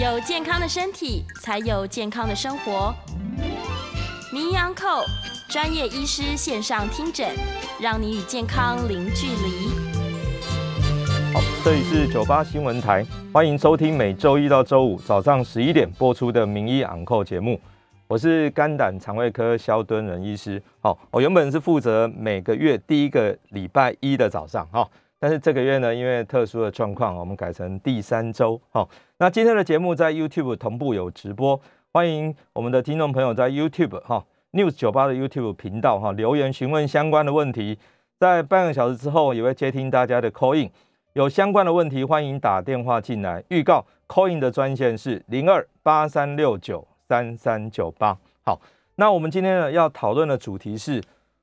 有健康的身体，才有健康的生活。名医昂寇专业医师线上听诊，让你与健康零距离。好，这里是九八新闻台，欢迎收听每周一到周五早上十一点播出的名医昂寇节目。我是肝胆肠胃科萧敦仁医师。好，我原本是负责每个月第一个礼拜一的早上。哈。但是这个月呢，因为特殊的状况，我们改成第三周。好，那今天的节目在 YouTube 同步有直播，欢迎我们的听众朋友在 YouTube 哈 News 九八的 YouTube 频道哈留言询问相关的问题，在半个小时之后也会接听大家的 call in，有相关的问题欢迎打电话进来。预告 call in 的专线是零二八三六九三三九八。好，那我们今天呢要讨论的主题是，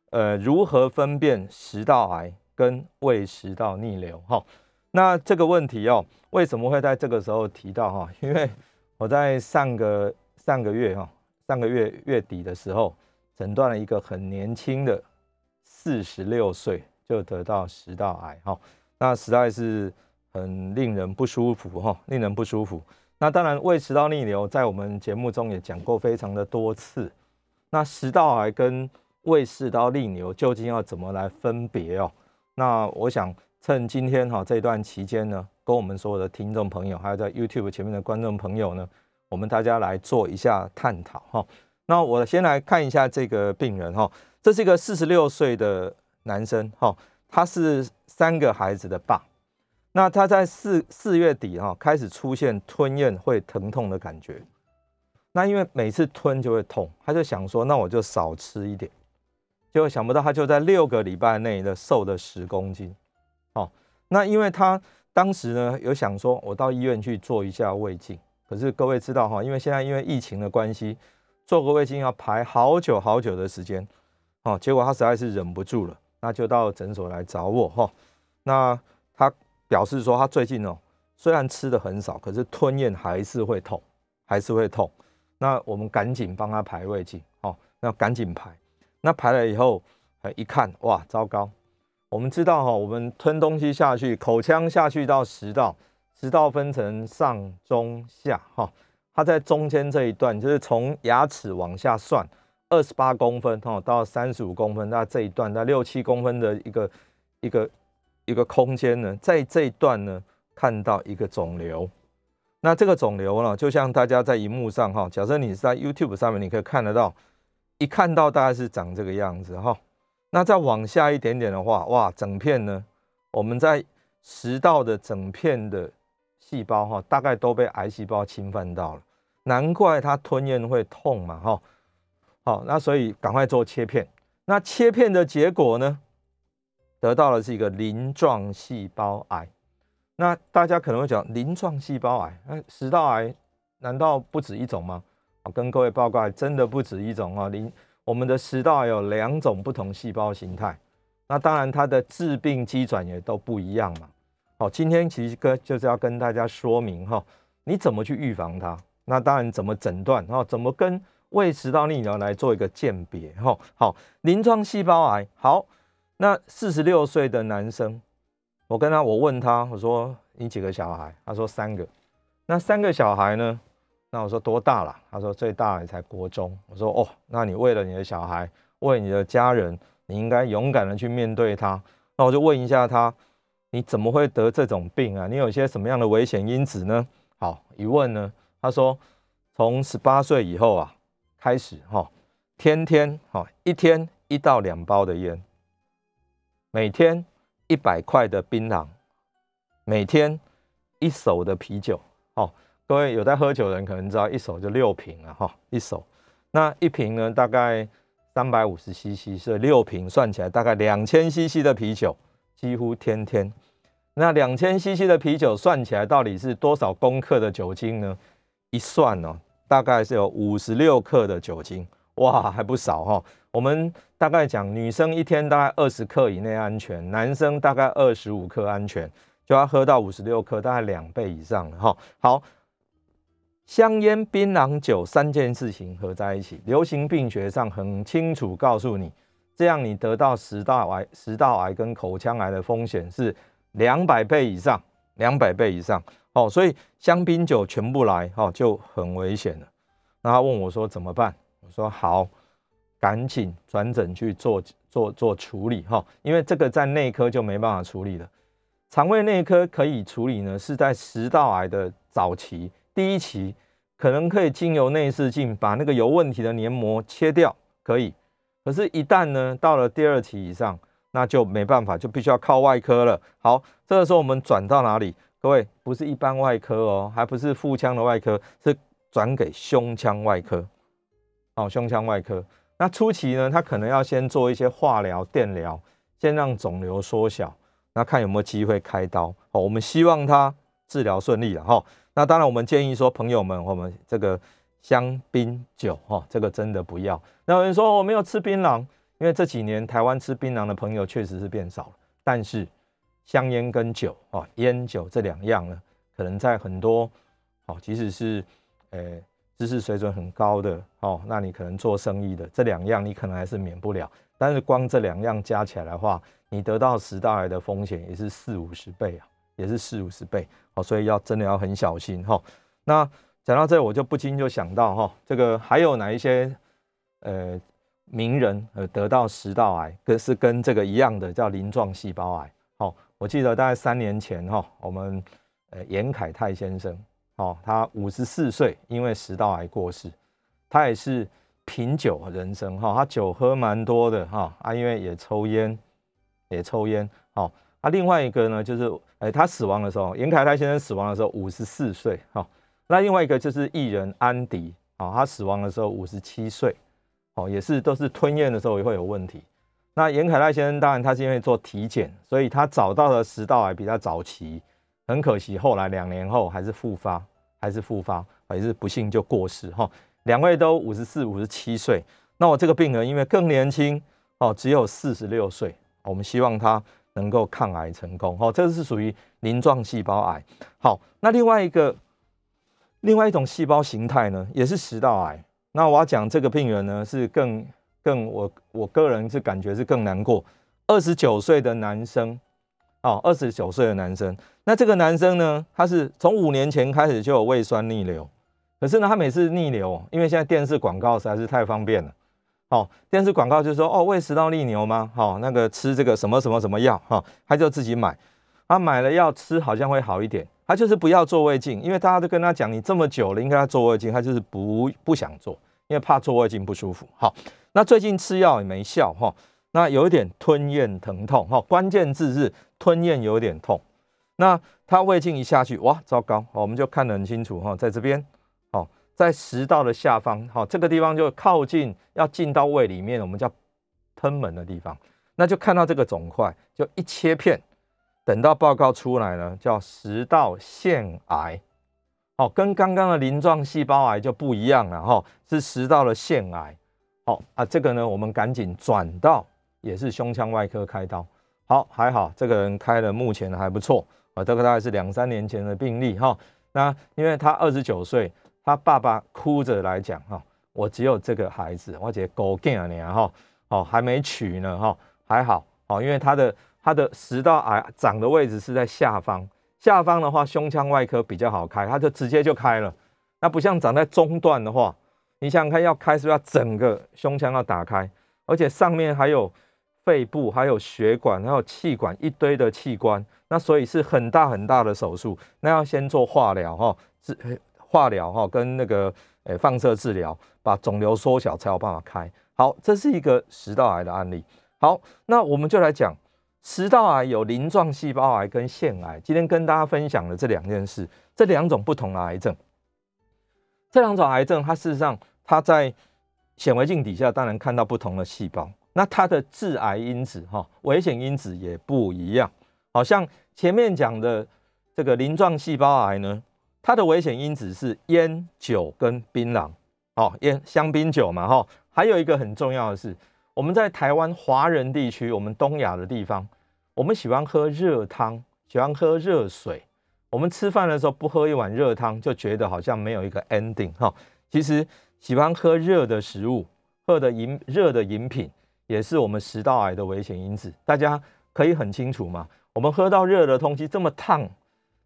呃，如何分辨食道癌？跟胃食道逆流哈，那这个问题哦，为什么会在这个时候提到哈？因为我在上个上个月哈，上个月月底的时候，诊断了一个很年轻的四十六岁就得到食道癌哈，那实在是很令人不舒服哈，令人不舒服。那当然，胃食道逆流在我们节目中也讲过非常的多次。那食道癌跟胃食道逆流究竟要怎么来分别哦？那我想趁今天哈这段期间呢，跟我们所有的听众朋友，还有在 YouTube 前面的观众朋友呢，我们大家来做一下探讨哈。那我先来看一下这个病人哈，这是一个四十六岁的男生哈，他是三个孩子的爸。那他在四四月底哈开始出现吞咽会疼痛的感觉。那因为每次吞就会痛，他就想说，那我就少吃一点。结果想不到，他就在六个礼拜内的瘦了十公斤，哦，那因为他当时呢有想说，我到医院去做一下胃镜，可是各位知道哈，因为现在因为疫情的关系，做个胃镜要排好久好久的时间，哦，结果他实在是忍不住了，那就到诊所来找我哈，那他表示说他最近哦，虽然吃的很少，可是吞咽还是会痛，还是会痛，那我们赶紧帮他排胃镜，哦，那赶紧排。那排了以后，一看，哇，糟糕！我们知道哈，我们吞东西下去，口腔下去到食道，食道分成上中下哈，它在中间这一段，就是从牙齿往下算，二十八公分哈到三十五公分，那这一段那六七公分的一个一个一个空间呢，在这一段呢看到一个肿瘤，那这个肿瘤呢，就像大家在荧幕上哈，假设你是在 YouTube 上面，你可以看得到。一看到大概是长这个样子哈，那再往下一点点的话，哇，整片呢，我们在食道的整片的细胞哈，大概都被癌细胞侵犯到了，难怪它吞咽会痛嘛哈。好，那所以赶快做切片。那切片的结果呢，得到的是一个鳞状细胞癌。那大家可能会讲鳞状细胞癌，那食道癌难道不止一种吗？跟各位报告，真的不止一种哦。临我们的食道有两种不同细胞形态，那当然它的致病机转也都不一样嘛。好，今天其实跟就是要跟大家说明哈，你怎么去预防它？那当然怎么诊断？哈，怎么跟胃食道逆流来做一个鉴别？哈，好，鳞状细胞癌。好，那四十六岁的男生，我跟他，我问他，我说你几个小孩？他说三个。那三个小孩呢？那我说多大了？他说最大也才国中。我说哦，那你为了你的小孩，为你的家人，你应该勇敢的去面对他。那我就问一下他，你怎么会得这种病啊？你有些什么样的危险因子呢？好，一问呢，他说从十八岁以后啊开始哈，天天哈一天一到两包的烟，每天一百块的槟榔，每天一手的啤酒，哦。各位有在喝酒的人可能知道，一手就六瓶了哈，一手，那一瓶呢大概三百五十 CC，所以六瓶算起来大概两千 CC 的啤酒，几乎天天。那两千 CC 的啤酒算起来到底是多少公克的酒精呢？一算哦，大概是有五十六克的酒精，哇，还不少哈。我们大概讲女生一天大概二十克以内安全，男生大概二十五克安全，就要喝到五十六克，大概两倍以上了哈。好。香烟、槟榔、酒三件事情合在一起，流行病学上很清楚告诉你，这样你得到食道癌、食道癌跟口腔癌的风险是两百倍以上，两百倍以上哦，所以香槟酒全部来，哦，就很危险了。那他问我说怎么办？我说好，赶紧转诊去做做做处理，哈，因为这个在内科就没办法处理了。肠胃内科可以处理呢，是在食道癌的早期，第一期可能可以经由内视镜把那个有问题的黏膜切掉，可以。可是，一旦呢到了第二期以上，那就没办法，就必须要靠外科了。好，这个时候我们转到哪里？各位，不是一般外科哦，还不是腹腔的外科，是转给胸腔外科。好，胸腔外科。那初期呢，他可能要先做一些化疗、电疗，先让肿瘤缩小，那看有没有机会开刀。好，我们希望他治疗顺利了哈。那当然，我们建议说，朋友们，我们这个。香槟酒哈，这个真的不要。那有人说我没有吃槟榔，因为这几年台湾吃槟榔的朋友确实是变少了。但是香烟跟酒啊，烟酒这两样呢，可能在很多哦，即使是诶知识水准很高的哦，那你可能做生意的这两样，你可能还是免不了。但是光这两样加起来的话，你得到食道癌的风险也是四五十倍啊，也是四五十倍哦，所以要真的要很小心哈。那讲到这，我就不禁就想到哈，这个还有哪一些呃名人呃得到食道癌，跟是跟这个一样的叫鳞状细胞癌。好，我记得大概三年前哈，我们呃严凯泰先生，哦，他五十四岁，因为食道癌过世。他也是品酒人生哈，他酒喝蛮多的哈啊，因为也抽烟，也抽烟。好，啊，另外一个呢，就是哎，他死亡的时候，严凯泰先生死亡的时候五十四岁哈。那另外一个就是艺人安迪啊，他死亡的时候五十七岁，哦，也是都是吞咽的时候也会有问题。那严凯泰先生当然他是因为做体检，所以他找到的食道癌比较早期，很可惜后来两年后还是复发，还是复发，还是不幸就过世哈。两位都五十四、五十七岁，那我这个病人因为更年轻哦，只有四十六岁，我们希望他能够抗癌成功哦。这是属于鳞状细胞癌。好，那另外一个。另外一种细胞形态呢，也是食道癌。那我要讲这个病人呢，是更更我我个人是感觉是更难过。二十九岁的男生，哦，二十九岁的男生。那这个男生呢，他是从五年前开始就有胃酸逆流，可是呢，他每次逆流，因为现在电视广告实在是太方便了。哦，电视广告就说哦，胃食道逆流吗？哦，那个吃这个什么什么什么药，哈、哦，他就自己买。他买了药吃，好像会好一点。他就是不要做胃镜，因为大家都跟他讲，你这么久了，应该要做胃镜，他就是不不想做，因为怕做胃镜不舒服。好，那最近吃药也没效哈，那有一点吞咽疼痛哈，关键字是吞咽有点痛。那他胃镜一下去，哇，糟糕！我们就看得很清楚哈，在这边，在食道的下方，好，这个地方就靠近要进到胃里面，我们叫賁门的地方，那就看到这个肿块，就一切片。等到报告出来呢，叫食道腺癌，哦，跟刚刚的鳞状细胞癌就不一样了哈，是食道的腺癌，好啊，这个呢，我们赶紧转到也是胸腔外科开刀，好，还好这个人开的目前还不错啊，这个大概是两三年前的病例哈，那因为他二十九岁，他爸爸哭着来讲哈，我只有这个孩子，我姐狗干啊哈，哦，还没娶呢哈，还好哦，因为他的。他的食道癌长的位置是在下方，下方的话胸腔外科比较好开，他就直接就开了。那不像长在中段的话，你想想看，要开是不是要整个胸腔要打开，而且上面还有肺部，还有血管，还有气管，一堆的器官，那所以是很大很大的手术。那要先做化疗哈，治化疗哈跟那个诶放射治疗，把肿瘤缩小才有办法开。好，这是一个食道癌的案例。好，那我们就来讲。食道癌有鳞状细胞癌跟腺癌，今天跟大家分享的这两件事，这两种不同的癌症，这两种癌症，它事实上它在显微镜底下当然看到不同的细胞，那它的致癌因子哈，危险因子也不一样。好像前面讲的这个鳞状细胞癌呢，它的危险因子是烟酒跟槟榔，哦，烟香槟酒嘛哈，还有一个很重要的是，我们在台湾华人地区，我们东亚的地方。我们喜欢喝热汤，喜欢喝热水。我们吃饭的时候不喝一碗热汤，就觉得好像没有一个 ending 哈。其实喜欢喝热的食物，喝的饮热的饮品，也是我们食道癌的危险因子。大家可以很清楚嘛。我们喝到热的东西，这么烫，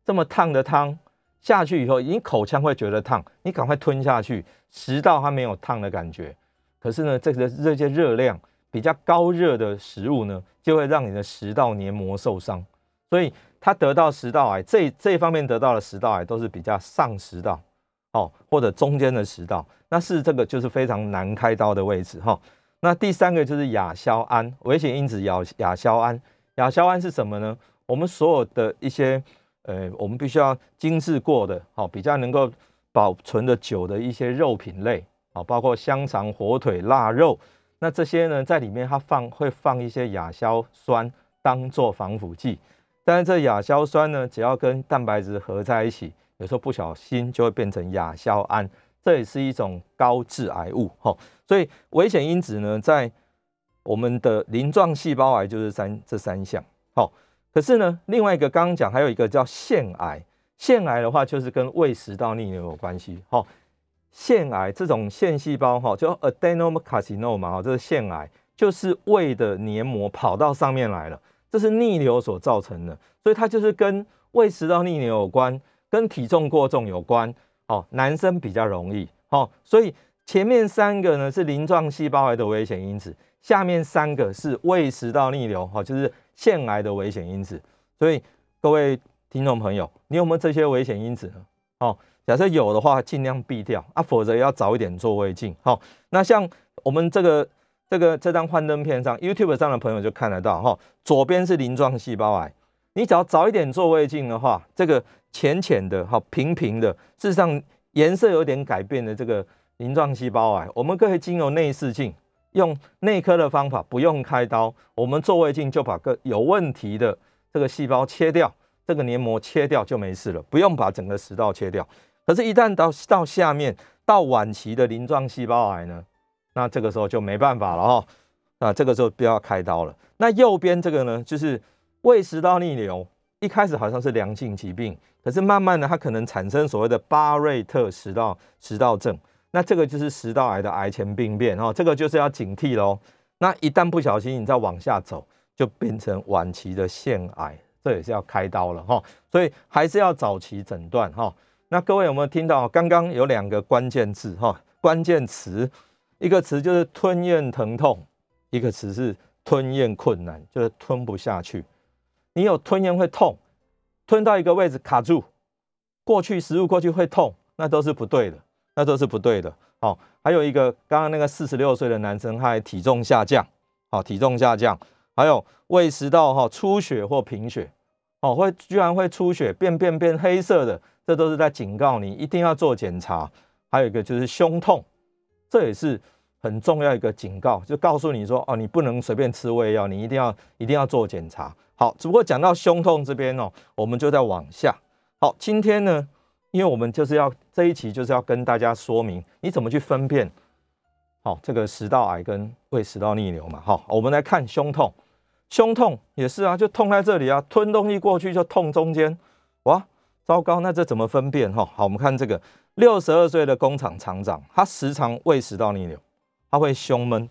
这么烫的汤，下去以后，你口腔会觉得烫，你赶快吞下去，食道它没有烫的感觉。可是呢，这个这些热量比较高热的食物呢，就会让你的食道黏膜受伤。所以它得到食道癌，这这方面得到的食道癌都是比较上食道，哦，或者中间的食道，那是这个就是非常难开刀的位置哈。那第三个就是亚硝胺危险因子亚亚硝胺，亚硝胺是什么呢？我们所有的一些。呃，我们必须要精制过的，好，比较能够保存的久的一些肉品类，啊，包括香肠、火腿、腊肉，那这些呢，在里面它放会放一些亚硝酸当做防腐剂，但是这亚硝酸呢，只要跟蛋白质合在一起，有时候不小心就会变成亚硝胺，这也是一种高致癌物，哈，所以危险因子呢，在我们的鳞状细胞癌就是三这三项，好。可是呢，另外一个刚刚讲还有一个叫腺癌，腺癌的话就是跟胃食道逆流有关系。哈，腺癌这种腺细胞哈，就 adenocarcinoma 嘛，哈，这是腺癌，就是胃的黏膜跑到上面来了，这是逆流所造成的，所以它就是跟胃食道逆流有关，跟体重过重有关。哦，男生比较容易。哦，所以前面三个呢是鳞状细胞癌的危险因子，下面三个是胃食道逆流，哈，就是。腺癌的危险因子，所以各位听众朋友，你有没有这些危险因子呢？哦，假设有的话，尽量避掉啊，否则要早一点做胃镜。好，那像我们这个这个这张幻灯片上，YouTube 上的朋友就看得到哈，左边是鳞状细胞癌，你只要早一点做胃镜的话，这个浅浅的、好平平的，事实上颜色有点改变的这个鳞状细胞癌，我们可以经由内视镜。用内科的方法，不用开刀，我们做胃镜就把个有问题的这个细胞切掉，这个黏膜切掉就没事了，不用把整个食道切掉。可是，一旦到到下面到晚期的鳞状细胞癌呢，那这个时候就没办法了哦。那这个时候不要开刀了。那右边这个呢，就是胃食道逆流，一开始好像是良性疾病，可是慢慢的它可能产生所谓的巴瑞特食道食道症。那这个就是食道癌的癌前病变哦，这个就是要警惕喽。那一旦不小心你再往下走，就变成晚期的腺癌，这也是要开刀了哈。所以还是要早期诊断哈。那各位有没有听到？刚刚有两个关键字哈，关键词，一个词就是吞咽疼痛，一个词是吞咽困难，就是吞不下去。你有吞咽会痛，吞到一个位置卡住，过去食物过去会痛，那都是不对的。那都是不对的。好，还有一个，刚刚那个四十六岁的男生，他还体重下降，好，体重下降，还有胃食道哈出血或贫血，哦，会居然会出血，变变变黑色的，这都是在警告你一定要做检查。还有一个就是胸痛，这也是很重要一个警告，就告诉你说哦，你不能随便吃胃药，你一定要一定要做检查。好，只不过讲到胸痛这边哦，我们就在往下。好，今天呢，因为我们就是要这一期就是要跟大家说明你怎么去分辨，好，这个食道癌跟胃食道逆流嘛，好，我们来看胸痛，胸痛也是啊，就痛在这里啊，吞东西过去就痛中间，哇，糟糕，那这怎么分辨哈？好，我们看这个六十二岁的工厂厂长，他时常胃食道逆流，他会胸闷，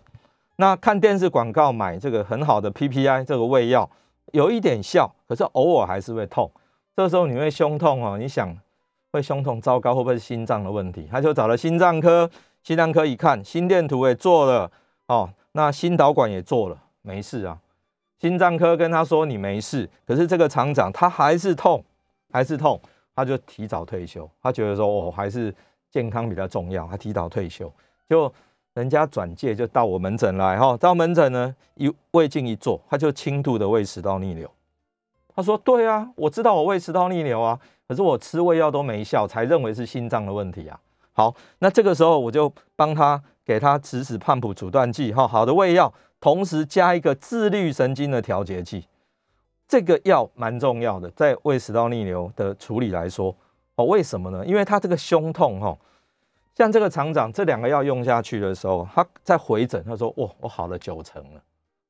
那看电视广告买这个很好的 PPI 这个胃药，有一点效，可是偶尔还是会痛，这时候你会胸痛哦，你想。会胸痛，糟糕，会不会是心脏的问题？他就找了心脏科，心脏科一看，心电图也做了，哦，那心导管也做了，没事啊。心脏科跟他说你没事，可是这个厂长他还是痛，还是痛，他就提早退休。他觉得说哦，还是健康比较重要，他提早退休。就人家转介就到我门诊来，哈，到门诊呢，一胃镜一做，他就轻度的胃食道逆流。说对啊，我知道我胃食道逆流啊。可是我吃胃药都没效，才认为是心脏的问题啊。好，那这个时候我就帮他给他指使胖普阻断剂，哈，好的胃药，同时加一个自律神经的调节剂。这个药蛮重要的，在胃食道逆流的处理来说，哦，为什么呢？因为他这个胸痛，哈，像这个厂长这两个药用下去的时候，他在回诊，他说，哇，我好了九成了，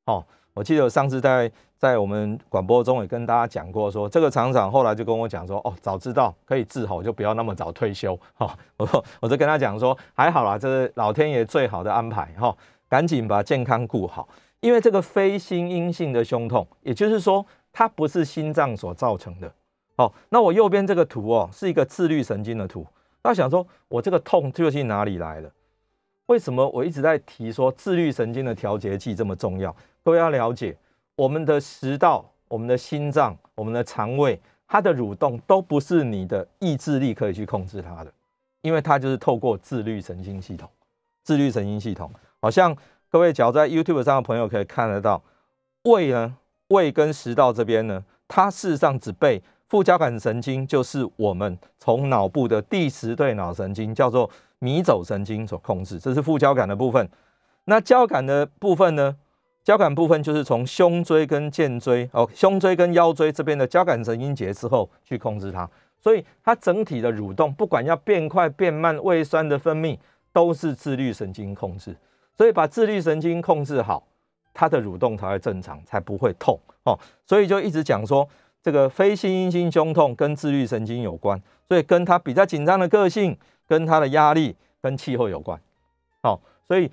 哦。我记得上次在在我们广播中也跟大家讲过说，说这个厂长后来就跟我讲说，哦，早知道可以治好，就不要那么早退休。哈，我说我就跟他讲说，还好啦，这是老天爷最好的安排。哈，赶紧把健康顾好，因为这个非心因性的胸痛，也就是说它不是心脏所造成的。好，那我右边这个图哦，是一个自律神经的图。那想说，我这个痛究竟哪里来的？为什么我一直在提说自律神经的调节剂这么重要？各位要了解，我们的食道、我们的心脏、我们的肠胃，它的蠕动都不是你的意志力可以去控制它的，因为它就是透过自律神经系统。自律神经系统，好像各位只要在 YouTube 上的朋友可以看得到，胃呢，胃跟食道这边呢，它事实上只被副交感神经，就是我们从脑部的第十对脑神经，叫做迷走神经所控制，这是副交感的部分。那交感的部分呢？交感部分就是从胸椎跟肩椎哦，胸椎跟腰椎这边的交感神经节之后去控制它，所以它整体的蠕动，不管要变快变慢，胃酸的分泌都是自律神经控制。所以把自律神经控制好，它的蠕动才会正常，才不会痛哦。所以就一直讲说。这个非心因性胸痛跟自律神经有关，所以跟他比较紧张的个性、跟他的压力、跟气候有关。好，所以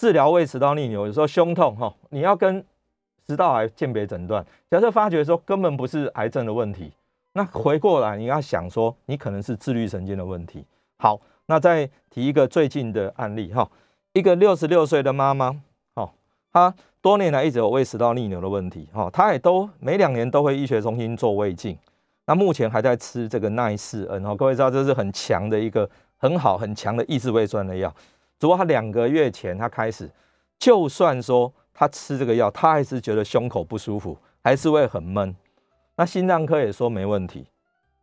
治疗胃食道逆流，有时候胸痛哈，你要跟食道癌鉴别诊断。假设发觉说根本不是癌症的问题，那回过来你要想说，你可能是自律神经的问题。好，那再提一个最近的案例哈，一个六十六岁的妈妈，好，她。多年来一直有胃食道逆流的问题，哈，她也都每两年都会医学中心做胃镜，那目前还在吃这个奈斯恩，哈，各位知道这是很强的一个很好很强的抑制胃酸的药，只不过他两个月前他开始，就算说他吃这个药，他还是觉得胸口不舒服，还是会很闷，那心脏科也说没问题，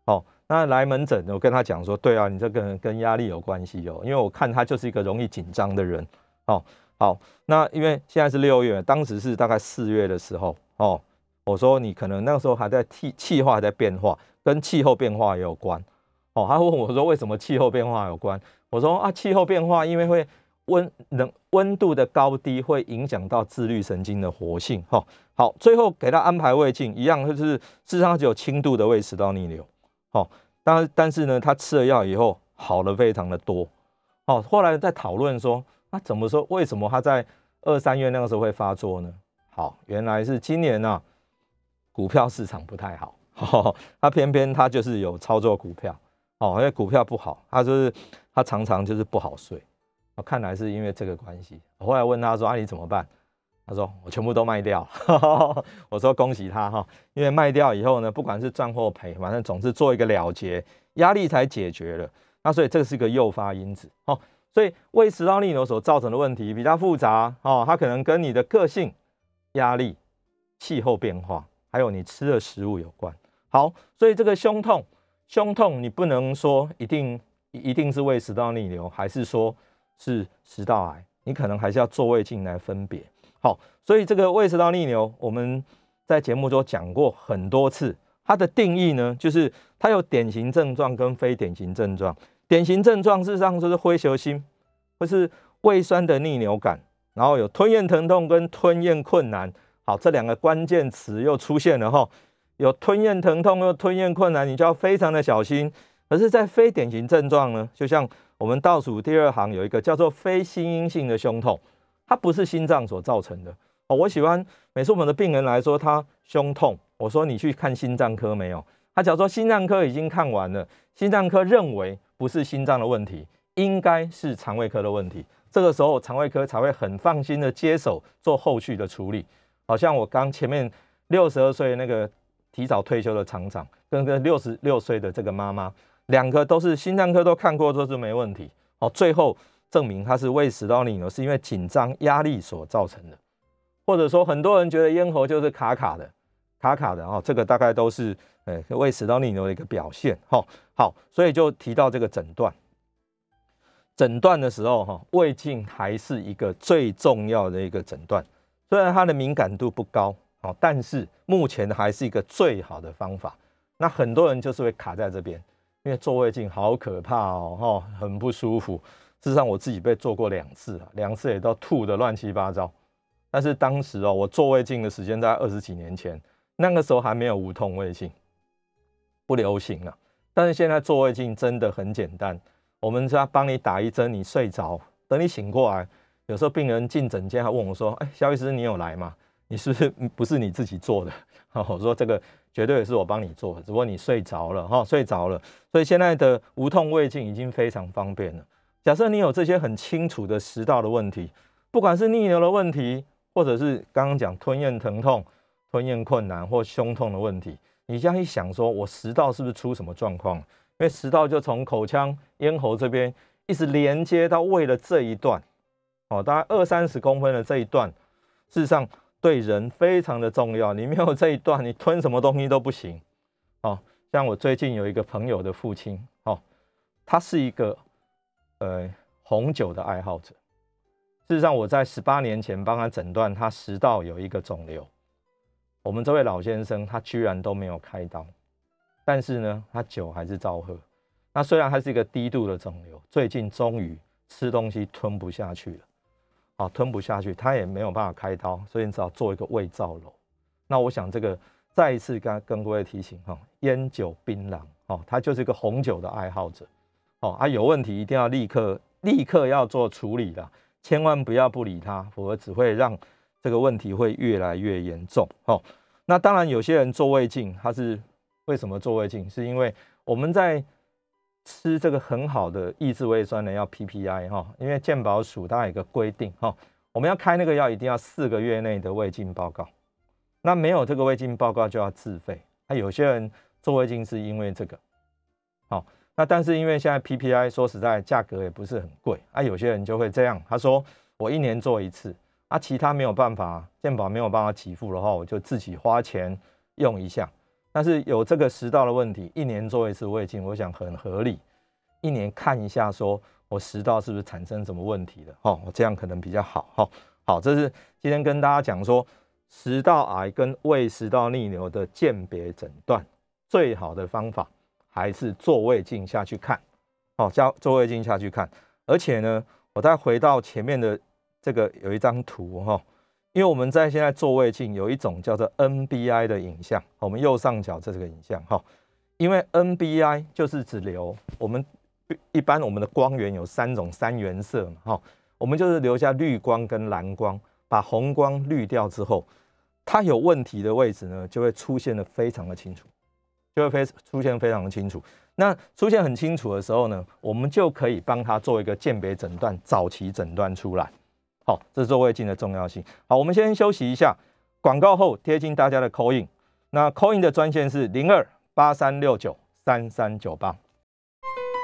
哦，那来门诊我跟他讲说，对啊，你这个跟压力有关系哦，因为我看他就是一个容易紧张的人，哦。好，那因为现在是六月，当时是大概四月的时候哦。我说你可能那个时候还在气气候还在变化，跟气候变化也有关哦。他问我说为什么气候变化有关？我说啊，气候变化因为会温冷温度的高低会影响到自律神经的活性哈。好，最后给他安排胃镜，一样就是事实上只有轻度的胃食道逆流。好，但但是呢，他吃了药以后好了非常的多。好，后来在讨论说。那怎么说？为什么他在二三月那个时候会发作呢？好，原来是今年呢、股票市场不太好，哦、他偏偏他就是有操作股票，哦，因为股票不好，他就是他常常就是不好睡，我看来是因为这个关系。我后来问他说：“啊，你怎么办？”他说：“我全部都卖掉。”我说：“恭喜他哈，因为卖掉以后呢，不管是赚或赔，反正总是做一个了结，压力才解决了。那所以这是一个诱发因子，哦。”所以胃食道逆流所造成的问题比较复杂哦，它可能跟你的个性、压力、气候变化，还有你吃的食物有关。好，所以这个胸痛，胸痛你不能说一定一定是胃食道逆流，还是说是食道癌，你可能还是要做胃镜来分别。好，所以这个胃食道逆流，我们在节目中讲过很多次，它的定义呢，就是它有典型症状跟非典型症状。典型症状事实上就是灰球心，或是胃酸的逆流感，然后有吞咽疼痛跟吞咽困难。好，这两个关键词又出现了哈，有吞咽疼痛又吞咽困难，你就要非常的小心。可是，在非典型症状呢，就像我们倒数第二行有一个叫做非心因性的胸痛，它不是心脏所造成的哦。我喜欢每次我们的病人来说他胸痛，我说你去看心脏科没有？他假如说心脏科已经看完了，心脏科认为。不是心脏的问题，应该是肠胃科的问题。这个时候，肠胃科才会很放心的接手做后续的处理。好像我刚前面六十二岁那个提早退休的厂长，跟个六十六岁的这个妈妈，两个都是心脏科都看过，都是没问题。哦，最后证明他是胃食道逆流，是因为紧张压力所造成的。或者说，很多人觉得咽喉就是卡卡的，卡卡的哦，这个大概都是。哎，胃食道逆流的一个表现，哈，好，所以就提到这个诊断。诊断的时候，哈，胃镜还是一个最重要的一个诊断。虽然它的敏感度不高，好，但是目前还是一个最好的方法。那很多人就是会卡在这边，因为做胃镜好可怕哦，哈，很不舒服。事实上，我自己被做过两次啊，两次也都吐得乱七八糟。但是当时哦，我做胃镜的时间在二十几年前，那个时候还没有无痛胃镜。不流行了，但是现在做胃镜真的很简单，我们只要帮你打一针，你睡着，等你醒过来，有时候病人进诊间还问我说：“哎，萧医师你有来吗？你是不是不是你自己做的？我说这个绝对是我帮你做，只不过你睡着了哈，睡着了。所以现在的无痛胃镜已经非常方便了。假设你有这些很清楚的食道的问题，不管是逆流的问题，或者是刚刚讲吞咽疼痛、吞咽困难或胸痛的问题，你这样一想，说我食道是不是出什么状况？因为食道就从口腔、咽喉这边一直连接到胃的这一段，哦，大概二三十公分的这一段，事实上对人非常的重要。你没有这一段，你吞什么东西都不行。哦，像我最近有一个朋友的父亲，哦，他是一个呃红酒的爱好者。事实上，我在十八年前帮他诊断，他食道有一个肿瘤。我们这位老先生，他居然都没有开刀，但是呢，他酒还是照喝。那虽然他是一个低度的肿瘤，最近终于吃东西吞不下去了，啊，吞不下去，他也没有办法开刀，所以你只好做一个胃造瘘。那我想这个再一次跟跟各位提醒哈，烟酒槟榔，哦，他就是一个红酒的爱好者，哦，他有问题一定要立刻立刻要做处理的。千万不要不理他，否则只会让这个问题会越来越严重。哦，那当然有些人做胃镜，他是为什么做胃镜？是因为我们在吃这个很好的抑制胃酸的药 PPI 哈，因为健保署它有个规定哈，我们要开那个药一定要四个月内的胃镜报告，那没有这个胃镜报告就要自费。那有些人做胃镜是因为这个，好。那但是因为现在 PPI 说实在价格也不是很贵啊，有些人就会这样，他说我一年做一次啊，其他没有办法，健保没有办法给付的话，我就自己花钱用一下。但是有这个食道的问题，一年做一次胃镜，我想很合理，一年看一下，说我食道是不是产生什么问题了？哦，我这样可能比较好。哈，好，这是今天跟大家讲说食道癌跟胃食道逆流的鉴别诊断最好的方法。还是做胃镜下去看，哦，叫做胃镜下去看，而且呢，我再回到前面的这个有一张图哈，因为我们在现在做胃镜有一种叫做 NBI 的影像，我们右上角这是个影像哈，因为 NBI 就是只留，我们一般我们的光源有三种三原色嘛哈，我们就是留下绿光跟蓝光，把红光滤掉之后，它有问题的位置呢就会出现的非常的清楚。就会非出现非常的清楚。那出现很清楚的时候呢，我们就可以帮他做一个鉴别诊断，早期诊断出来。好，这是做胃镜的重要性。好，我们先休息一下，广告后贴近大家的 call in。那 call in 的专线是零二八三六九三三九八。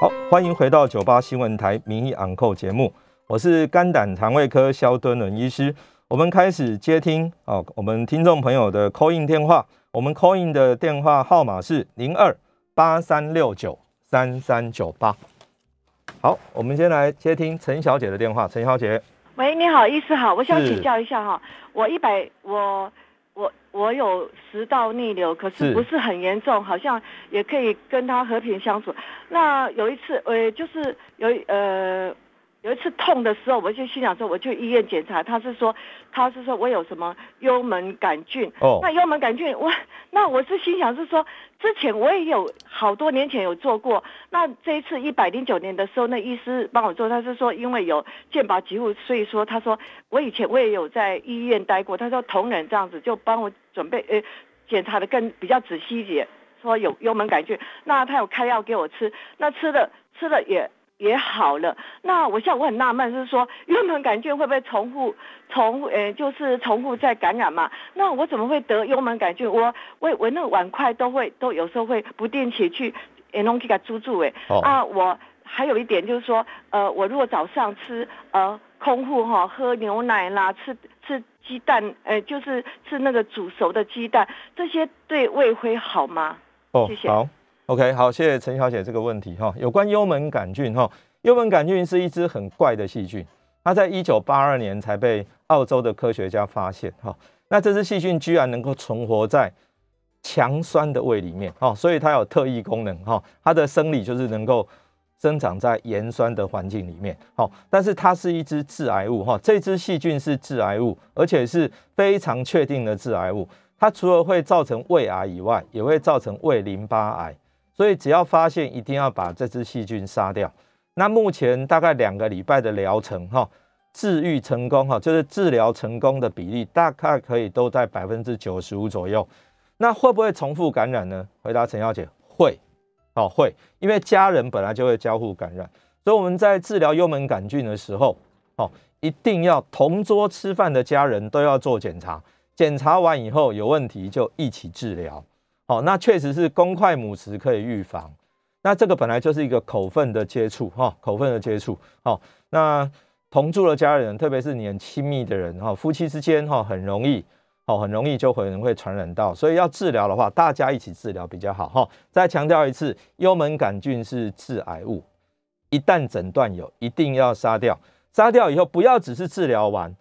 好，欢迎回到九八新闻台名医昂扣节目，我是肝胆肠胃科萧敦伦医师。我们开始接听哦，我们听众朋友的 call in 电话。我们 call in 的电话号码是零二八三六九三三九八。好，我们先来接听陈小姐的电话。陈小姐，喂，你好，医师好，我想请教一下哈，我一百，我我我有食道逆流，可是不是很严重，好像也可以跟他和平相处。那有一次，呃，就是有呃。有一次痛的时候，我就心想说，我去医院检查，他是说，他是说我有什么幽门杆菌。哦。那幽门杆菌，我那我是心想是说，之前我也有好多年前有做过。那这一次一百零九年的时候，那医师帮我做，他是说因为有健保给付，所以说他说我以前我也有在医院待过，他说同仁这样子就帮我准备呃检查的更比较仔细一点，说有幽门杆菌，那他有开药给我吃，那吃了吃了也。也好了，那我现在我很纳闷，就是说幽门杆菌会不会重复重复，呃，就是重复再感染嘛？那我怎么会得幽门杆菌？我我我那个碗筷都会都有时候会不定期去给它煮煮诶。哦、啊，我还有一点就是说，呃，我如果早上吃呃空腹哈、哦、喝牛奶啦，吃吃鸡蛋，呃，就是吃那个煮熟的鸡蛋，这些对胃会好吗？哦，谢谢。好。OK，好，谢谢陈小姐这个问题哈。有关幽门杆菌哈，幽门杆菌是一只很怪的细菌，它在一九八二年才被澳洲的科学家发现哈。那这只细菌居然能够存活在强酸的胃里面哈，所以它有特异功能哈。它的生理就是能够生长在盐酸的环境里面哈。但是它是一只致癌物哈，这只细菌是致癌物，而且是非常确定的致癌物。它除了会造成胃癌以外，也会造成胃淋巴癌。所以只要发现，一定要把这只细菌杀掉。那目前大概两个礼拜的疗程，哈，治愈成功哈，就是治疗成功的比例大概可以都在百分之九十五左右。那会不会重复感染呢？回答陈小姐，会，哦会，因为家人本来就会交互感染，所以我们在治疗幽门杆菌的时候，哦一定要同桌吃饭的家人都要做检查，检查完以后有问题就一起治疗。哦，那确实是公筷母匙可以预防。那这个本来就是一个口粪的接触，哈，口粪的接触，好，那同住的家人，特别是你很亲密的人，哈，夫妻之间，哈，很容易，哦，很容易就可能会传染到，所以要治疗的话，大家一起治疗比较好，哈。再强调一次，幽门杆菌是致癌物，一旦诊断有，一定要杀掉，杀掉以后不要只是治疗完，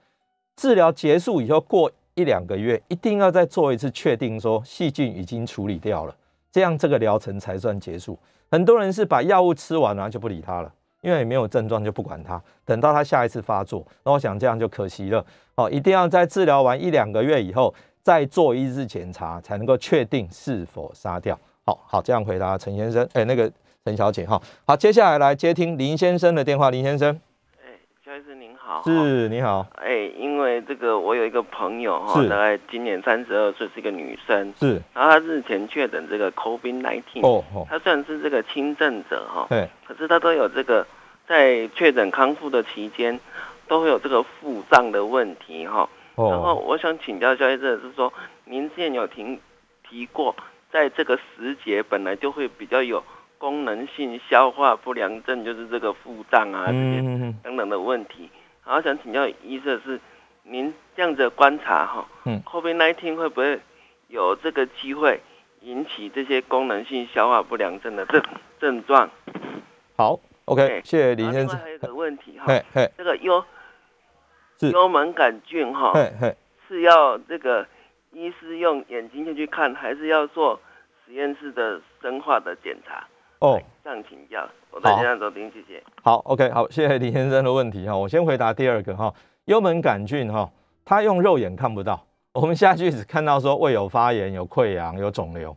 治疗结束以后过一两个月，一定要再做一次确定，说细菌已经处理掉了，这样这个疗程才算结束。很多人是把药物吃完了就不理他了，因为没有症状就不管他，等到他下一次发作，那我想这样就可惜了。哦，一定要在治疗完一两个月以后再做一次检查，才能够确定是否杀掉。好好，这样回答陈先生，哎，那个陈小姐哈。好，接下来来接听林先生的电话，林先生。是你好，哎，因为这个我有一个朋友哈，大概今年三十二岁，是一个女生，是，然后她日前确诊这个 COVID-19，哦哦，她虽然是这个轻症者哈，对，可是她都有这个在确诊康复的期间，都会有这个腹胀的问题哈，哦，然后我想请教萧医生的是说，您之前有提提过，在这个时节本来就会比较有。功能性消化不良症就是这个腹胀啊，这些等等的问题。然后想请教医生是，您这样子观察哈，COVID-19 会不会有这个机会引起这些功能性消化不良症的症症状？好，OK，谢谢李先生。另外还有一个问题哈，这个幽幽门杆菌哈，是要这个医师用眼睛进去看，还是要做实验室的生化的检查？哦，这样请教，我在线上收听，谢谢。好，OK，好，谢谢李先生的问题哈。我先回答第二个哈，幽门杆菌哈，它用肉眼看不到，我们下去只看到说胃有发炎、有溃疡、有肿瘤，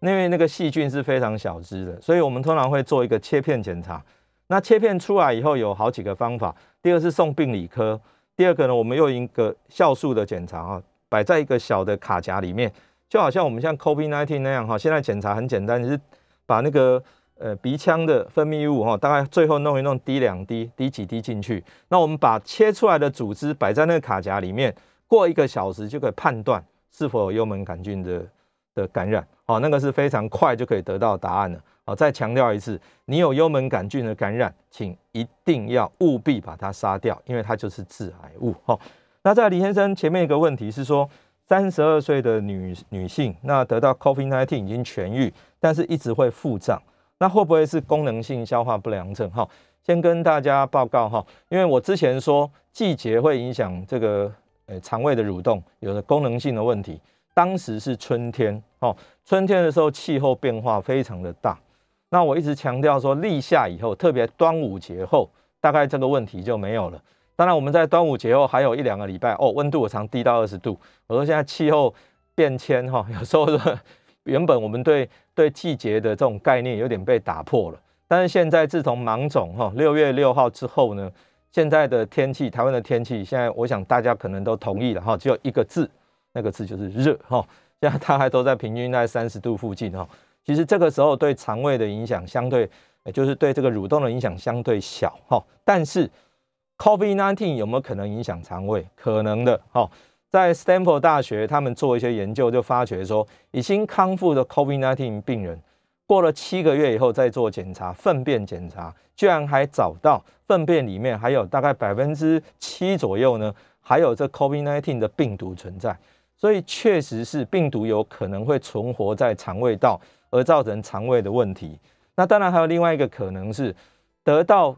因为那个细菌是非常小只的，所以我们通常会做一个切片检查。那切片出来以后有好几个方法，第二个是送病理科，第二个呢，我们用一个酵素的检查哈，摆在一个小的卡夹里面，就好像我们像 COVID-19 那样哈，现在检查很简单，就是把那个。呃，鼻腔的分泌物哈，大概最后弄一弄，滴两滴，滴几滴进去。那我们把切出来的组织摆在那个卡夹里面，过一个小时就可以判断是否有幽门杆菌的的感染。好，那个是非常快就可以得到答案了。好，再强调一次，你有幽门杆菌的感染，请一定要务必把它杀掉，因为它就是致癌物。好，那在李先生前面一个问题是说，三十二岁的女女性，那得到 COVID-19 已经痊愈，但是一直会腹胀。那会不会是功能性消化不良症？哈，先跟大家报告哈，因为我之前说季节会影响这个呃肠胃的蠕动，有的功能性的问题。当时是春天，哦，春天的时候气候变化非常的大。那我一直强调说，立夏以后，特别端午节后，大概这个问题就没有了。当然，我们在端午节后还有一两个礼拜，哦，温度我常低到二十度。我说现在气候变迁，哈，有时候。原本我们对对季节的这种概念有点被打破了，但是现在自从芒种哈六月六号之后呢，现在的天气，台湾的天气，现在我想大家可能都同意了哈，只有一个字，那个字就是热哈，现在大概都在平均在三十度附近哈。其实这个时候对肠胃的影响相对，就是对这个蠕动的影响相对小哈。但是 COVID-19 有没有可能影响肠胃？可能的哈。在 Stanford 大学，他们做一些研究，就发觉说，已经康复的 COVID-19 病人，过了七个月以后再做检查，粪便检查，居然还找到粪便里面还有大概百分之七左右呢，还有这 COVID-19 的病毒存在。所以确实是病毒有可能会存活在肠胃道，而造成肠胃的问题。那当然还有另外一个可能是，得到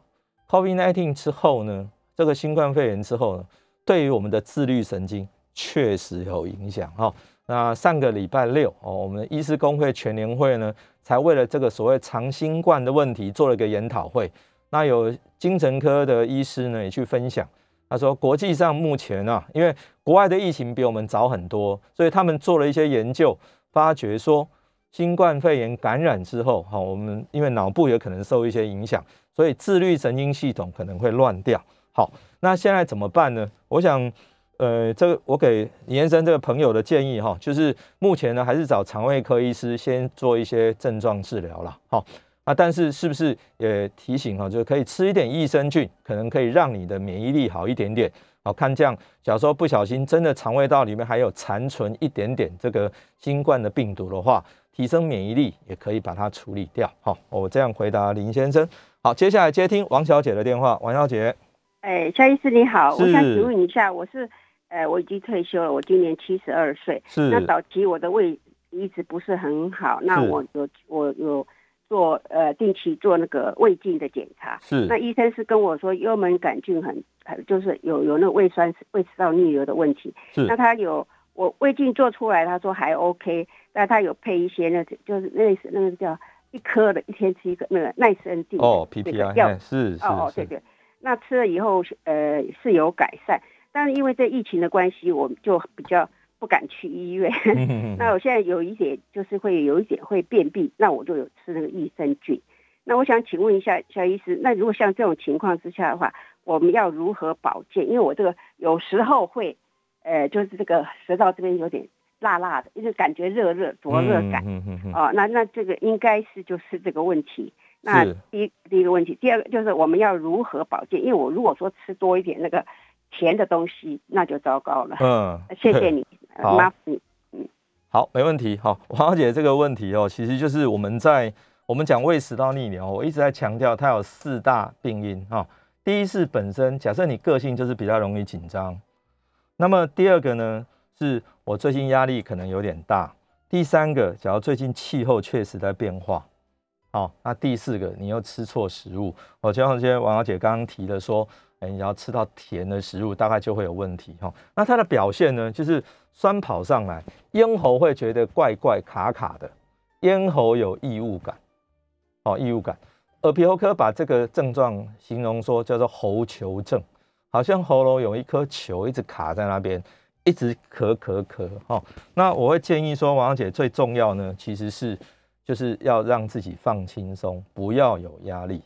COVID-19 之后呢，这个新冠肺炎之后呢，对于我们的自律神经。确实有影响哈。那上个礼拜六哦，我们的医师公会全年会呢，才为了这个所谓长新冠的问题做了一个研讨会。那有精神科的医师呢也去分享，他说国际上目前啊，因为国外的疫情比我们早很多，所以他们做了一些研究，发觉说新冠肺炎感染之后哈，我们因为脑部有可能受一些影响，所以自律神经系统可能会乱掉。好，那现在怎么办呢？我想，呃，这个我给林先生这个朋友的建议哈，就是目前呢还是找肠胃科医师先做一些症状治疗了。好，啊，但是是不是也提醒哈，就是可以吃一点益生菌，可能可以让你的免疫力好一点点。好，看这样，假如说不小心真的肠胃道里面还有残存一点点这个新冠的病毒的话，提升免疫力也可以把它处理掉。好，我这样回答林先生。好，接下来接听王小姐的电话，王小姐。哎，夏医师你好，我想请问一下，我是，呃，我已经退休了，我今年七十二岁。是。那早期我的胃一直不是很好，那我有我有做呃定期做那个胃镜的检查。是。那医生是跟我说幽门杆菌很很，就是有有那个胃酸胃食道逆流的问题。是。那他有我胃镜做出来，他说还 OK，但他有配一些那就是类似那个叫一颗的，一天吃一个那个奈斯恩定哦，PPI 药是是哦哦对对。那吃了以后，呃，是有改善，但是因为这疫情的关系，我就比较不敢去医院。那我现在有一点，就是会有一点会便秘，那我就有吃那个益生菌。那我想请问一下肖医师，那如果像这种情况之下的话，我们要如何保健？因为我这个有时候会，呃，就是这个食道这边有点辣辣的，就是感觉热热灼热感。哦，那那这个应该是就是这个问题。那第一第一个问题，第二个就是我们要如何保健？因为我如果说吃多一点那个甜的东西，那就糟糕了。嗯，谢谢你，麻烦你。嗯，好，没问题。好，王小姐这个问题哦，其实就是我们在我们讲胃食道逆流，我一直在强调它有四大病因哈。第一是本身假设你个性就是比较容易紧张，那么第二个呢是我最近压力可能有点大，第三个假如最近气候确实在变化。好，那第四个，你又吃错食物，我就像今天王小姐刚刚提的说，哎，你要吃到甜的食物，大概就会有问题哈。那它的表现呢，就是酸跑上来，咽喉会觉得怪怪卡卡的，咽喉有异物感，哦，异物感。耳鼻喉科把这个症状形容说叫做喉球症，好像喉咙有一颗球一直卡在那边，一直咳咳咳哈。那我会建议说，王小姐最重要呢，其实是。就是要让自己放轻松，不要有压力。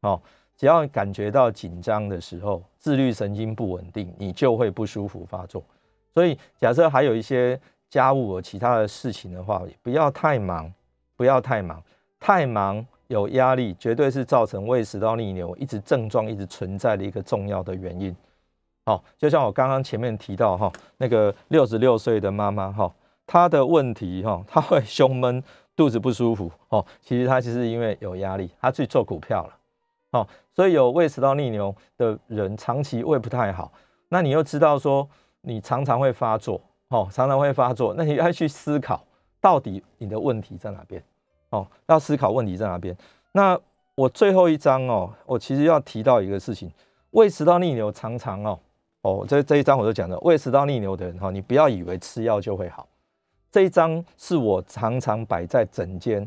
哦，只要感觉到紧张的时候，自律神经不稳定，你就会不舒服发作。所以，假设还有一些家务和其他的事情的话，不要太忙，不要太忙，太忙有压力，绝对是造成胃食道逆流一直症状一直存在的一个重要的原因。好，就像我刚刚前面提到哈，那个六十六岁的妈妈哈，她的问题哈，她会胸闷。肚子不舒服哦，其实她其实因为有压力，她去做股票了哦，所以有胃食道逆流的人长期胃不太好，那你又知道说你常常会发作哦，常常会发作，那你要去思考到底你的问题在哪边哦，要思考问题在哪边。那我最后一章哦，我其实要提到一个事情，胃食道逆流常常哦哦，这这一章我就讲了，胃食道逆流的人哈，你不要以为吃药就会好。这一张是我常常摆在诊间，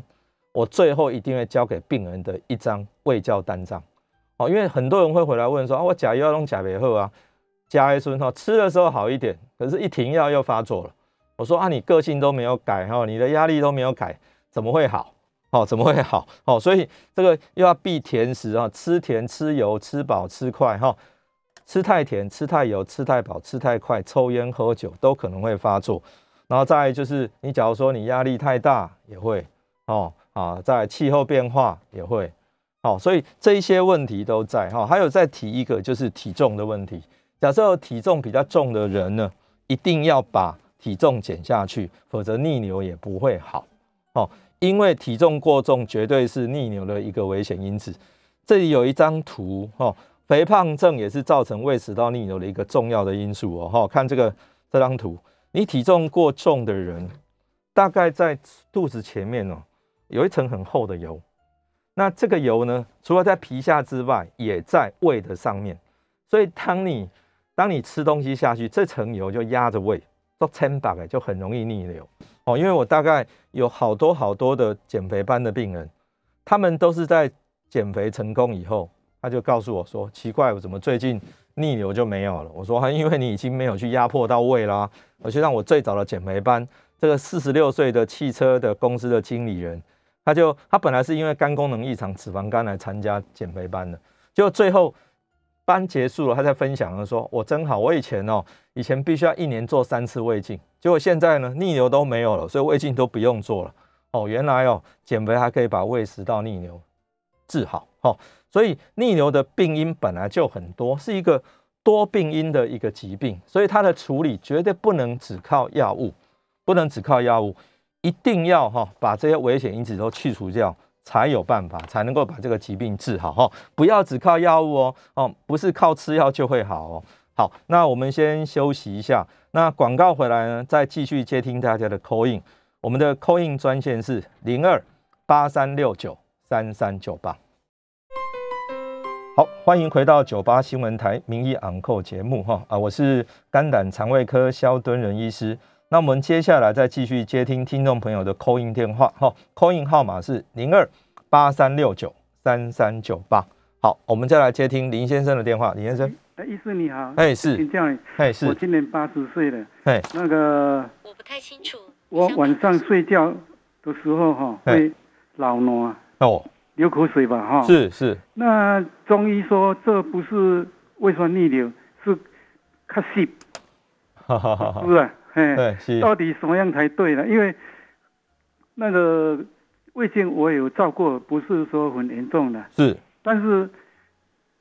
我最后一定会交给病人的一张胃教单张。哦，因为很多人会回来问说啊，我假药用假别后啊，加一孙哈吃的时候好一点，可是一停药又发作了。我说啊，你个性都没有改哈，你的压力都没有改，怎么会好？哦，怎么会好？哦，所以这个又要避甜食啊，吃甜、吃油、吃饱、吃快哈，吃太甜、吃太油、吃太饱、吃太快，抽烟喝酒都可能会发作。然后再就是，你假如说你压力太大也会哦啊，在气候变化也会哦，所以这一些问题都在哈。还有再提一个就是体重的问题，假设体重比较重的人呢，一定要把体重减下去，否则逆流也不会好哦。因为体重过重绝对是逆流的一个危险因子。这里有一张图哦，肥胖症也是造成胃食道逆流的一个重要的因素哦。哈，看这个这张图。你体重过重的人，大概在肚子前面哦，有一层很厚的油。那这个油呢，除了在皮下之外，也在胃的上面。所以当你当你吃东西下去，这层油就压着胃，都撑把就很容易逆流哦。因为我大概有好多好多的减肥班的病人，他们都是在减肥成功以后，他就告诉我说：“奇怪，我怎么最近？”逆流就没有了。我说，因为你已经没有去压迫到胃啦。我就让我最早的减肥班，这个四十六岁的汽车的公司的经理人，他就他本来是因为肝功能异常、脂肪肝来参加减肥班的，结果最后班结束了，他在分享了说：“我真好，我以前哦，以前必须要一年做三次胃镜，结果现在呢，逆流都没有了，所以胃镜都不用做了。哦，原来哦，减肥还可以把胃食道逆流治好。哦，所以逆流的病因本来就很多，是一个多病因的一个疾病，所以它的处理绝对不能只靠药物，不能只靠药物，一定要哈把这些危险因子都去除掉。”才有办法，才能够把这个疾病治好哈！不要只靠药物哦，哦，不是靠吃药就会好哦。好，那我们先休息一下，那广告回来呢，再继续接听大家的 call in。我们的 call in 专线是零二八三六九三三九八。好，欢迎回到九八新闻台名医昂扣节目哈啊，我是肝胆肠胃科萧敦仁医师。那我们接下来再继续接听听众朋友的 call in 电话，哈，call in 号码是零二八三六九三三九八。好，我们再来接听林先生的电话，林先生。哎，医师你好。哎，是。请教你。哎，是。我今年八十岁了。哎，那个。我不太清楚。我晚上睡觉的时候哈，会老挪。哦。流口水吧，哈。是是。那中医说这不是胃酸逆流，是卡西。哈哈哈。是不是？哎，到底什么样才对呢？因为那个胃镜我有照过，不是说很严重的。是，但是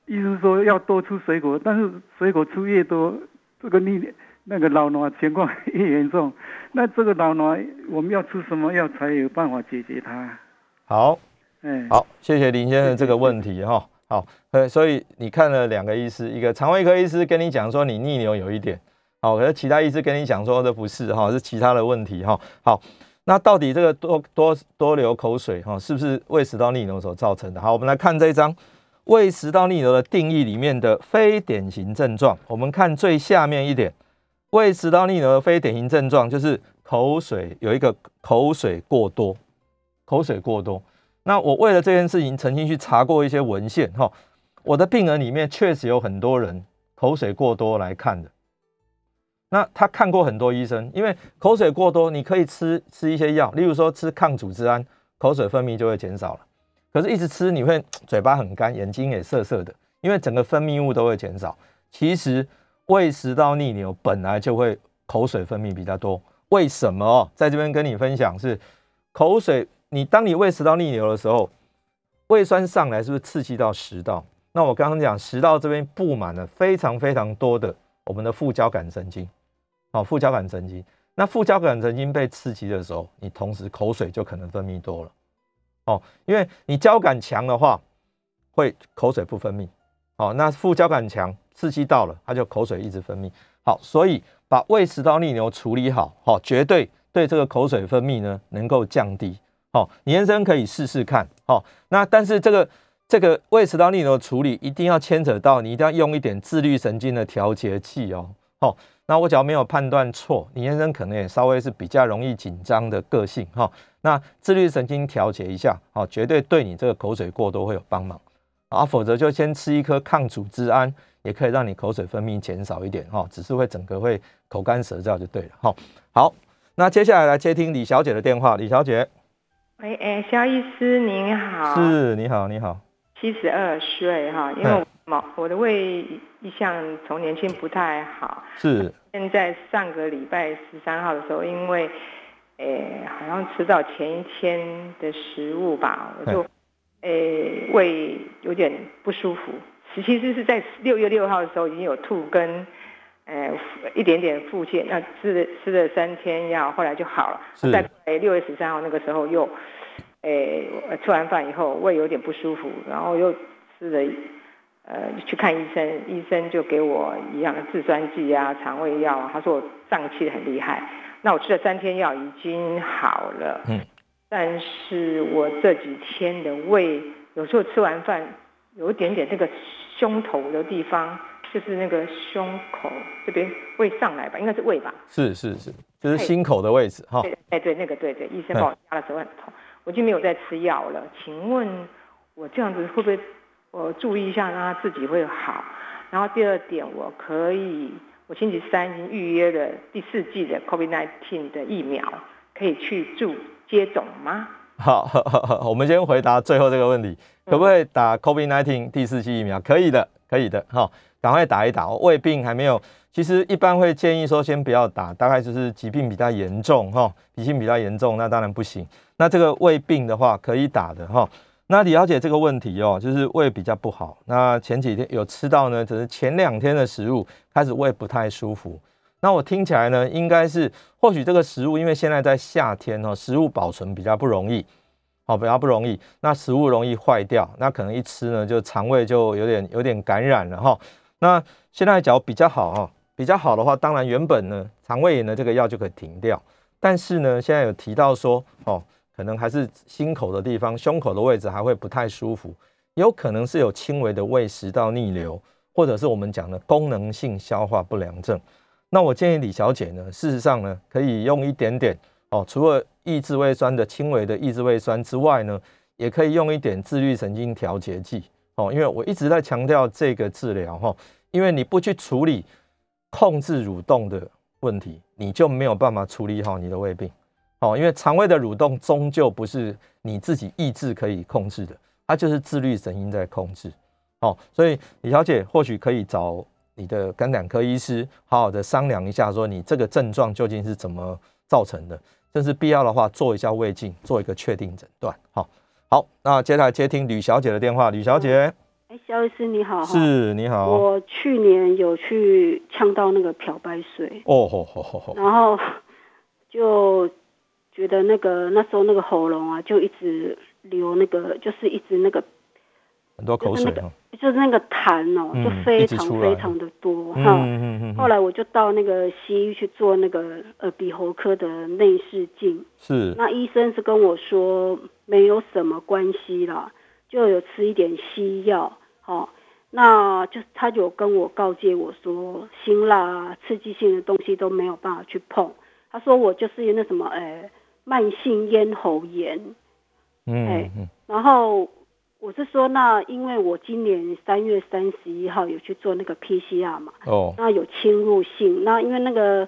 医生说要多吃水果，但是水果吃越多，这个逆那个老挪情况越严重。那这个老挪我们要吃什么药才有办法解决它？好，哎，好，谢谢林先生这个问题哈。好，呃，所以你看了两个医师，一个肠胃科医师跟你讲说你逆流有一点。好，可是其他医师跟你讲说这不是哈，是其他的问题哈。好，那到底这个多多多流口水哈，是不是胃食道逆流所造成的？好，我们来看这一张胃食道逆流的定义里面的非典型症状。我们看最下面一点，胃食道逆流的非典型症状就是口水有一个口水过多，口水过多。那我为了这件事情，曾经去查过一些文献哈，我的病人里面确实有很多人口水过多来看的。那他看过很多医生，因为口水过多，你可以吃吃一些药，例如说吃抗组织胺，口水分泌就会减少了。可是，一直吃你会嘴巴很干，眼睛也涩涩的，因为整个分泌物都会减少。其实胃食道逆流本来就会口水分泌比较多，为什么？在这边跟你分享是口水，你当你胃食道逆流的时候，胃酸上来是不是刺激到食道？那我刚刚讲食道这边布满了非常非常多的。我们的副交感神经，好，副交感神经，那副交感神经被刺激的时候，你同时口水就可能分泌多了，哦，因为你交感强的话，会口水不分泌，好，那副交感强刺激到了，它就口水一直分泌，好，所以把胃食道逆流处理好，好，绝对对这个口水分泌呢能够降低，好，你先生可以试试看，好，那但是这个。这个胃食道逆流的处理一定要牵扯到，你一定要用一点自律神经的调节剂哦。好，那我只要没有判断错，你先生可能也稍微是比较容易紧张的个性哈。那自律神经调节一下，好，绝对对你这个口水过多会有帮忙啊。否则就先吃一颗抗组织胺，也可以让你口水分泌减少一点哈，只是会整个会口干舌燥就对了哈。好，那接下来来接听李小姐的电话，李小姐。喂，哎，肖医师您好。是，你好，你好。七十二岁哈，因为我我的胃一向从年轻不太好，是。现在上个礼拜十三号的时候，因为，诶、欸，好像吃到前一天的食物吧，我就，诶、欸，胃有点不舒服。其实是在六月六号的时候已经有吐跟，诶、欸，一点点腹泻，那吃了吃了三天药，后来就好了。是。在六月十三号那个时候又。诶、欸，吃完饭以后胃有点不舒服，然后又吃了，呃，去看医生，医生就给我一样的制酸剂啊、肠胃药啊，他说我胀气很厉害。那我吃了三天药已经好了，嗯，但是我这几天的胃有时候吃完饭有一点点那个胸头的地方，就是那个胸口这边胃上来吧，应该是胃吧？是是是，就是心口的位置哈。对，哎对，那个对对，医生帮我压的时候很痛。我就没有再吃药了，请问我这样子会不会我注意一下，让他自己会好？然后第二点，我可以，我星期三已经预约了第四季的 COVID-19 的疫苗，可以去注接种吗？好，好，好，我们先回答最后这个问题，可不可以打 COVID-19 第四季疫苗？可以的，可以的哈，赶快打一打。胃病还没有，其实一般会建议说先不要打，大概就是疾病比较严重哈，脾性比较严重，那当然不行。那这个胃病的话可以打的哈。那了解这个问题哦，就是胃比较不好。那前几天有吃到呢，只是前两天的食物开始胃不太舒服。那我听起来呢，应该是或许这个食物，因为现在在夏天哦，食物保存比较不容易，好，比较不容易。那食物容易坏掉，那可能一吃呢，就肠胃就有点有点感染了哈。那现在脚比较好哈，比较好的话，当然原本呢，肠胃炎的这个药就可以停掉。但是呢，现在有提到说哦。可能还是心口的地方，胸口的位置还会不太舒服，有可能是有轻微的胃食道逆流，或者是我们讲的功能性消化不良症。那我建议李小姐呢，事实上呢，可以用一点点哦，除了抑制胃酸的轻微的抑制胃酸之外呢，也可以用一点自律神经调节剂哦，因为我一直在强调这个治疗哈，因为你不去处理控制蠕动的问题，你就没有办法处理好你的胃病。哦，因为肠胃的蠕动终究不是你自己意志可以控制的，它就是自律神经在控制。哦，所以李小姐或许可以找你的肝胆科医师，好好的商量一下，说你这个症状究竟是怎么造成的，甚至必要的话做一下胃镜，做一个确定诊断。好，好，那接下来接听吕小姐的电话，吕小姐，哎，肖医师你好，是，你好，我去年有去呛到那个漂白水，哦吼吼吼吼，然后就。觉得那个那时候那个喉咙啊，就一直流那个，就是一直那个很多口水，就是那个就是那个痰哦，就非常非常的多哈。嗯嗯，后来我就到那个西医去做那个耳鼻喉科的内视镜，是。那医生是跟我说没有什么关系啦，就有吃一点西药，好，那就他就跟我告诫我说，辛辣刺激性的东西都没有办法去碰。他说我就是那什么，哎。慢性咽喉炎，嗯，哎，然后我是说，那因为我今年三月三十一号有去做那个 PCR 嘛，哦，那有侵入性，那因为那个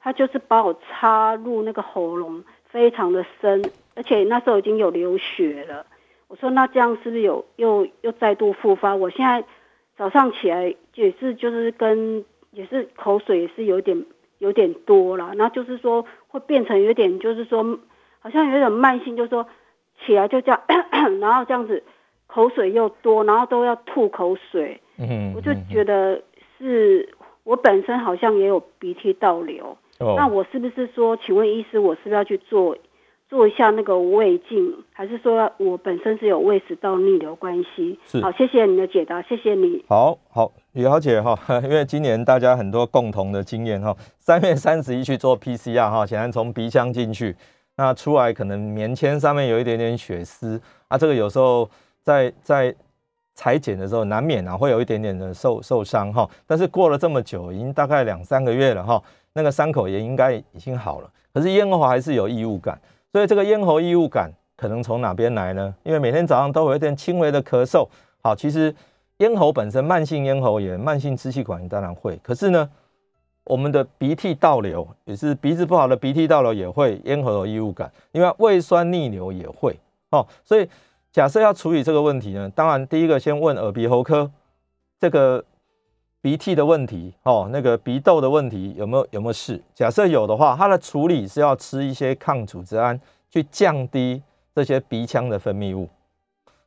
他就是把我插入那个喉咙非常的深，而且那时候已经有流血了。我说那这样是不是有又又再度复发？我现在早上起来也是就是跟也是口水也是有点。有点多了，然后就是说会变成有点，就是说好像有点慢性，就是说起来就这样咳咳，然后这样子口水又多，然后都要吐口水。嗯哼，我就觉得是我本身好像也有鼻涕倒流。哦，那我是不是说，请问医师，我是不是要去做？做一下那个胃镜，还是说我本身是有胃食道逆流关系？是，好，谢谢你的解答，谢谢你。好好，了解哈，因为今年大家很多共同的经验哈，三月 三十一去做 PCR 哈，显然从鼻腔进去，那出来可能棉签上面有一点点血丝啊，这个有时候在在裁剪的时候难免啊会有一点点的受受伤哈，但是过了这么久，已经大概两三个月了哈，那个伤口也应该已经好了，可是咽喉还是有异物感。所以这个咽喉异物感可能从哪边来呢？因为每天早上都有一点轻微的咳嗽。好，其实咽喉本身慢性咽喉炎、慢性支气管炎当然会，可是呢，我们的鼻涕倒流也是鼻子不好的鼻涕倒流也会咽喉有异物感，另外胃酸逆流也会。哦，所以假设要处理这个问题呢，当然第一个先问耳鼻喉科这个鼻涕的问题，哦，那个鼻窦的问题有没有有没有事？假设有的话，它的处理是要吃一些抗组织胺，去降低这些鼻腔的分泌物。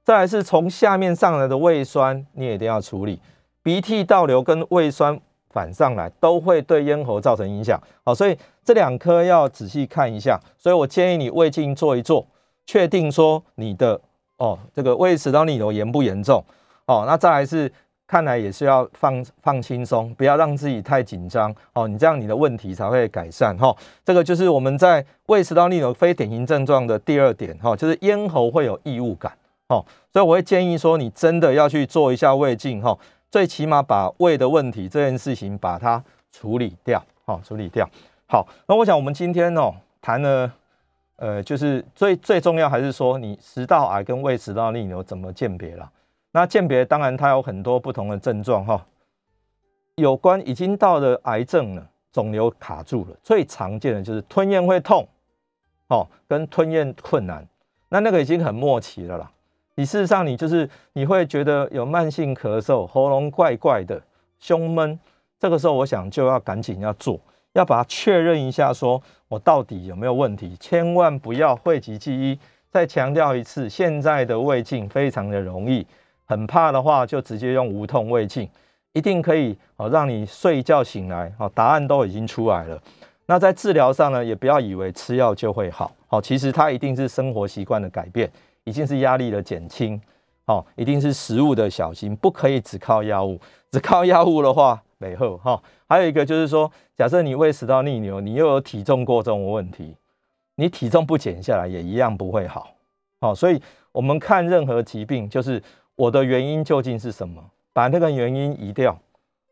再来是从下面上来的胃酸，你也一定要处理。鼻涕倒流跟胃酸反上来，都会对咽喉造成影响。好，所以这两颗要仔细看一下。所以我建议你胃镜做一做，确定说你的哦这个胃食道逆流严不严重。哦，那再来是。看来也是要放放轻松，不要让自己太紧张哦。你这样你的问题才会改善哈。这个就是我们在胃食道逆流非典型症状的第二点哈，就是咽喉会有异物感哦。所以我会建议说，你真的要去做一下胃镜哈，最起码把胃的问题这件事情把它处理掉哈，处理掉。好，那我想我们今天哦谈了呃，就是最最重要还是说你食道癌跟胃食道逆流怎么鉴别了。那鉴别当然它有很多不同的症状哈，有关已经到了癌症了，肿瘤卡住了，最常见的就是吞咽会痛，哦，跟吞咽困难，那那个已经很末期了啦。你事实上你就是你会觉得有慢性咳嗽、喉咙怪怪的、胸闷，这个时候我想就要赶紧要做，要把它确认一下，说我到底有没有问题，千万不要讳疾忌医。再强调一次，现在的胃镜非常的容易，很怕的话就直接用无痛胃镜，一定可以哦让你睡一觉醒来，哦答案都已经出来了。那在治疗上呢，也不要以为吃药就会好，好，其实它一定是生活习惯的改变，一定是压力的减轻，好，一定是食物的小心，不可以只靠药物，只靠药物的话，没后哈。还有一个就是说，假设你胃食道逆流，你又有体重过重的问题。你体重不减下来也一样不会好，好，所以我们看任何疾病，就是我的原因究竟是什么，把那个原因移掉，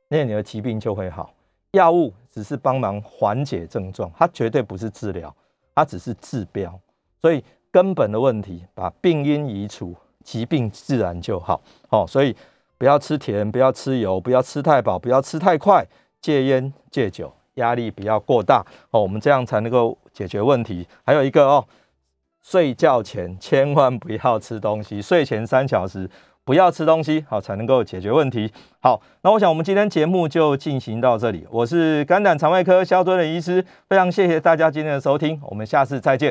那你的疾病就会好。药物只是帮忙缓解症状，它绝对不是治疗，它只是治标。所以根本的问题，把病因移除，疾病自然就好。哦，所以不要吃甜，不要吃油，不要吃太饱，不要吃太快，戒烟戒酒。压力不要过大哦，我们这样才能够解决问题。还有一个哦，睡觉前千万不要吃东西，睡前三小时不要吃东西，好才能够解决问题。好，那我想我们今天节目就进行到这里。我是肝胆肠胃科萧敦仁医师，非常谢谢大家今天的收听，我们下次再见。